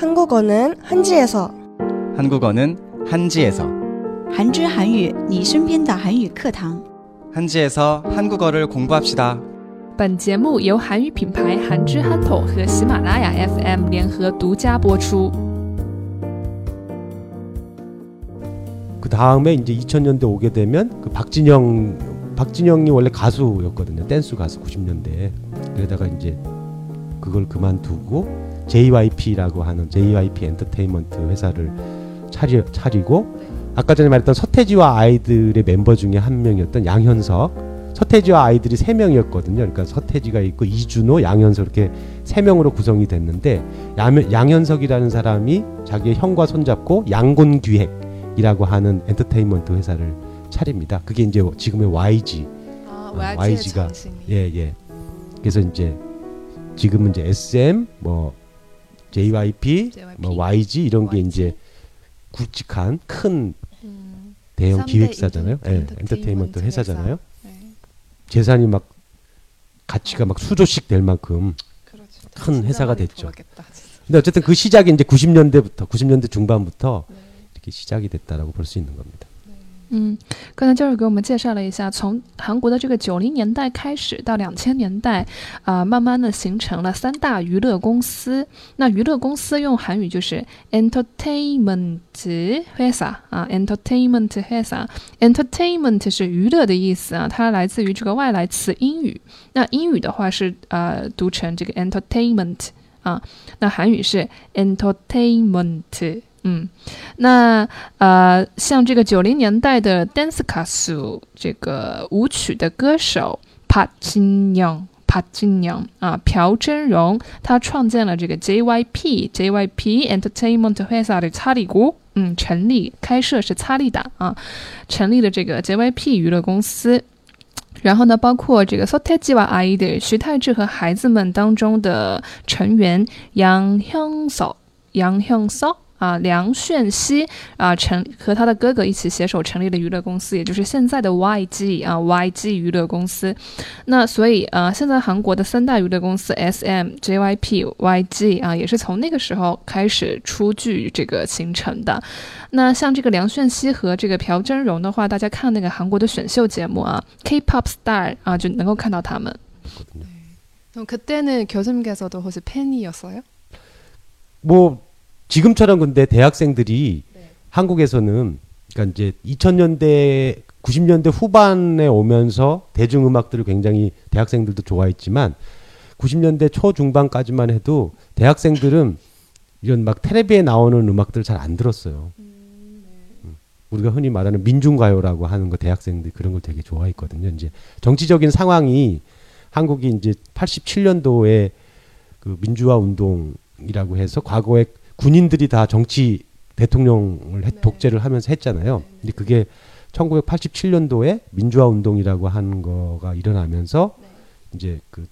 한국어는 한지에서 한국어는 한지에서 韩知韩语，你身边的韩语课堂。 한지에서 한국어를 공부합시다. 本节目由韩语品牌韩之憨头和喜马拉雅 FM 联合独家播出。 그 다음에 이제 2000년대 오게 되면 그 박진영 박진영이 원래 가수였거든요. 댄스 가수 90년대에. 그러다가 이제 그걸 그만두고 JYP라고 하는 JYP 엔터테인먼트 회사를 차리, 차리고 아까 전에 말했던 서태지와 아이들의 멤버 중에 한 명이었던 양현석 서태지와 아이들이 세 명이었거든요. 그러니까 서태지가 있고 이준호, 양현석 이렇게 세 명으로 구성이 됐는데 양, 양현석이라는 사람이 자기의 형과 손잡고 양곤기획이라고 하는 엔터테인먼트 회사를 차립니다. 그게 이제 지금의 YG.啊 어, YG가 예, 예. 그래서 이제 지금은 이제 SM 뭐 JYP, 뭐 YG 이런 게 이제 굵직한 큰 대형 삼대 기획사잖아요. 인터- 예, 엔터테인먼트 엔터테인먼트 회사잖아요. 네. 재산이 막 가치가 막 수조씩 될 만큼 큰 회사가 됐죠. 근데 어쨌든 그 시작이 이제 90년대부터 90년대 중반부터 이렇게 시작이 됐다라고 볼 수 있는 겁니다. 嗯，刚才教授给我们介绍了一下，从韩国的这个九零年代开始到两千年代，啊、慢慢的形成了三大娱乐公司。那娱乐公司用韩语就是 entertainment 회사啊，entertainment 회사 entertainment 是娱乐的意思啊，它来自于这个外来词英语。那英语的话是呃读成这个 entertainment 啊，那韩语是 entertainment。 嗯那呃，像这个九零年代的 dance c a s u 这个舞曲的歌手 p a c 帕 i n y o n g p a i n y o n g 啊，朴真荣，他创建了这个 JYP JYP Entertainment h e s a 的查理谷，嗯，成立开设是查理达啊，成立了这个 JYP 娱乐公司。然后呢，包括这个 Soteji 和 Aida 徐太志和孩子们当中的成员杨 h y u n s o 杨 h y u n s o 啊，梁炫熙啊，成和他的哥哥一起携手成立了娱乐公司，也就是现在的 YG 啊，YG 娱乐公司。那所以呃，现在韩国的三大娱乐公司 SM、JYP、YG 啊，也是从那个时候开始出具这个形成的。那像这个梁炫熙和这个朴真荣的话，大家看那个韩国的选秀节目啊，K-pop Star 啊，就能够看到他们。 그럼 그때는 교수님께서도 혹시 팬이었어요? 뭐 지금처럼 근데 대학생들이 한국에서는 그러니까 이제 2000년대 90년대 후반에 오면서 대중음악들을 굉장히 대학생들도 좋아했지만 90년대 초중반까지만 해도 대학생들은 이런 막 텔레비에 나오는 음악들을 잘 안 들었어요. 음, 우리가 흔히 말하는 민중가요라고 하는 거 대학생들 그런 걸 되게 좋아했거든요. 이제 정치적인 상황이 한국이 이제 87년도에 그 민주화 운동이라고 해서 과거에 군인들이 다 정치 대통령을 했- 독재를 하면서 했잖아요. 근데 그게 1987년도에 민주화 운동이라고 하는 거가 일어나면서 이제 그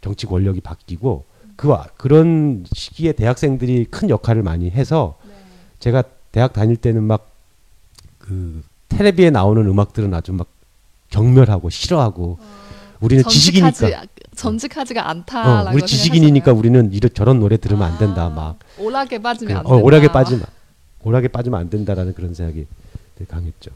정치 권력이 바뀌고 그 와- 그런 시기에 대학생들이 큰 역할을 많이 해서 제가 대학 다닐 때는 막 그 텔레비에 나오는 음악들은 아주 막 경멸하고 싫어하고 우리는 지식이니까 전직하지, 전직하지가 어, 않다라고 우리 지식인이니까 우리는 이런 저런 노래 들으면 안 된다 막 오락에 빠지면 안 그, 된다. 어, 오락에 빠지면 오락에 빠지면 안 된다라는 그런 생각이 되게 강했죠.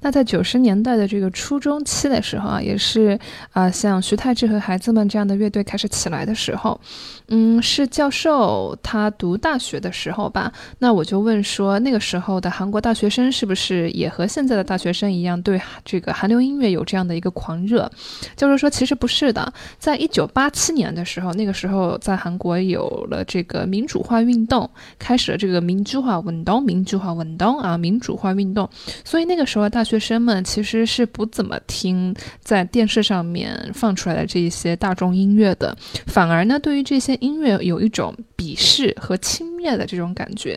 那在九十年代的这个初中期的时候啊，也是啊、像徐太志和孩子们这样的乐队开始起来的时候，嗯，是教授他读大学的时候吧。那我就问说，那个时候的韩国大学生是不是也和现在的大学生一样，对这个韩流音乐有这样的一个狂热？教授说，其实不是的。在一九八七年的时候，那个时候在韩国有了这个民主化运动，开始了这个民主化运动，民主化运动啊，民主化运动。所以那个说大学生们其实是不怎么听在电视上面放出来的这一些大众音乐的，反而呢，对于这些音乐有一种鄙视和轻蔑的这种感觉。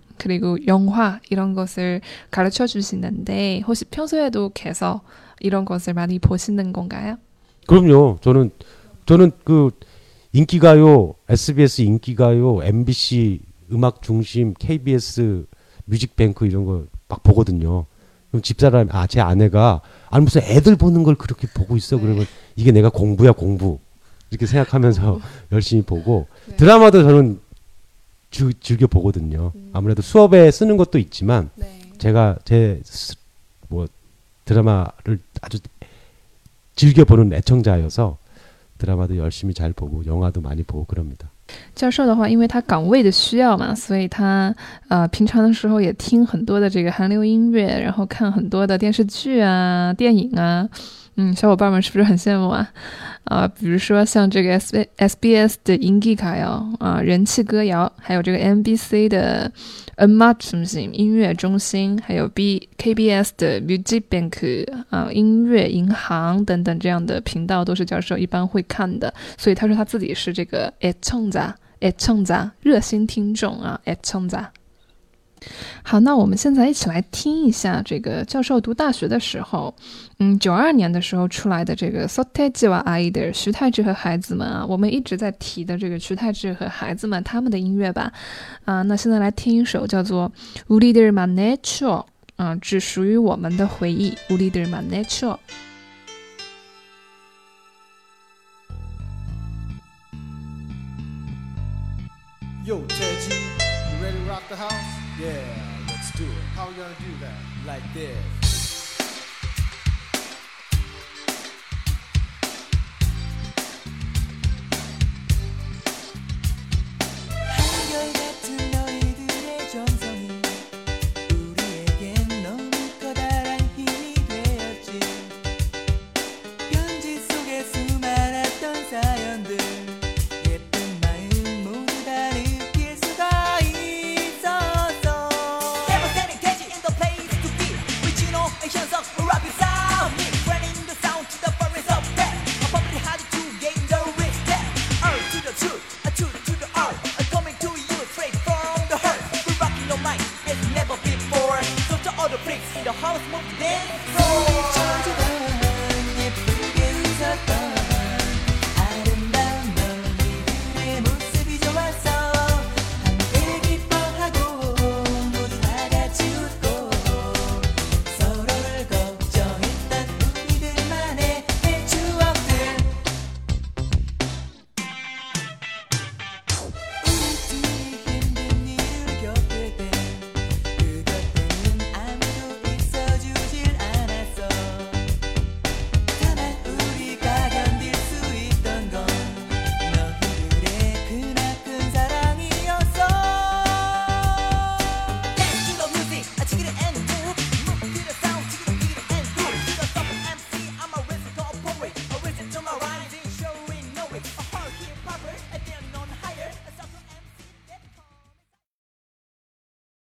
그리고 영화 이런 것을 가르쳐 주시는데 혹시 평소에도 계속 이런 것을 많이 보시는 건가요? 그럼요. 저는 저는 그 인기가요, SBS 인기가요, MBC 음악 중심, KBS 뮤직뱅크 이런 거 막 보거든요. 그럼 집사람 아 제 아내가 아니 무슨 애들 보는 걸 그렇게 보고 있어 그러면 이게 내가 공부야 공부 이렇게 생각하면서 열심히 보고 네. 드라마도 저는 주, 즐겨 보거든요. 아무래도 수업에 쓰는 것도 있지만 네. 제가 제 뭐 드라마를 아주 즐겨 보는 애청자여서 드라마도 열심히 잘 보고 영화도 많이 보고 그럽니다. 教授的话，因为他岗位的需要嘛，所以他呃平常的时候也听很多的这个韩流音乐，然后看很多的电视剧啊、电影啊。 嗯，小伙伴们是不是很羡慕啊？啊，比如说像这个 S S B S 的英 n g i k a 谣啊，人气歌谣，还有这个 N B C 的 N Mart 什么型音乐中心，还有 B K B S 的 Music Bank 啊，音乐银行等等这样的频道，都是教授一般会看的。所以他说他自己是这个 a t o n z a a t o n z a 热心听众啊 a t o n z a 好，那我们现在一起来听一下这个教授读大学的时候，嗯，九二年的时候出来的这个서태지와 아이들徐太志和孩子们啊，我们一直在提的这个徐太志和孩子们他们的音乐吧，啊，那现在来听一首叫做우리들만의추억，啊，只属于我们的回忆，우리들만의추억。 Yo, Teddy, you Ready to rock the house? Yeah, let's do it. How we gonna do that? Like this.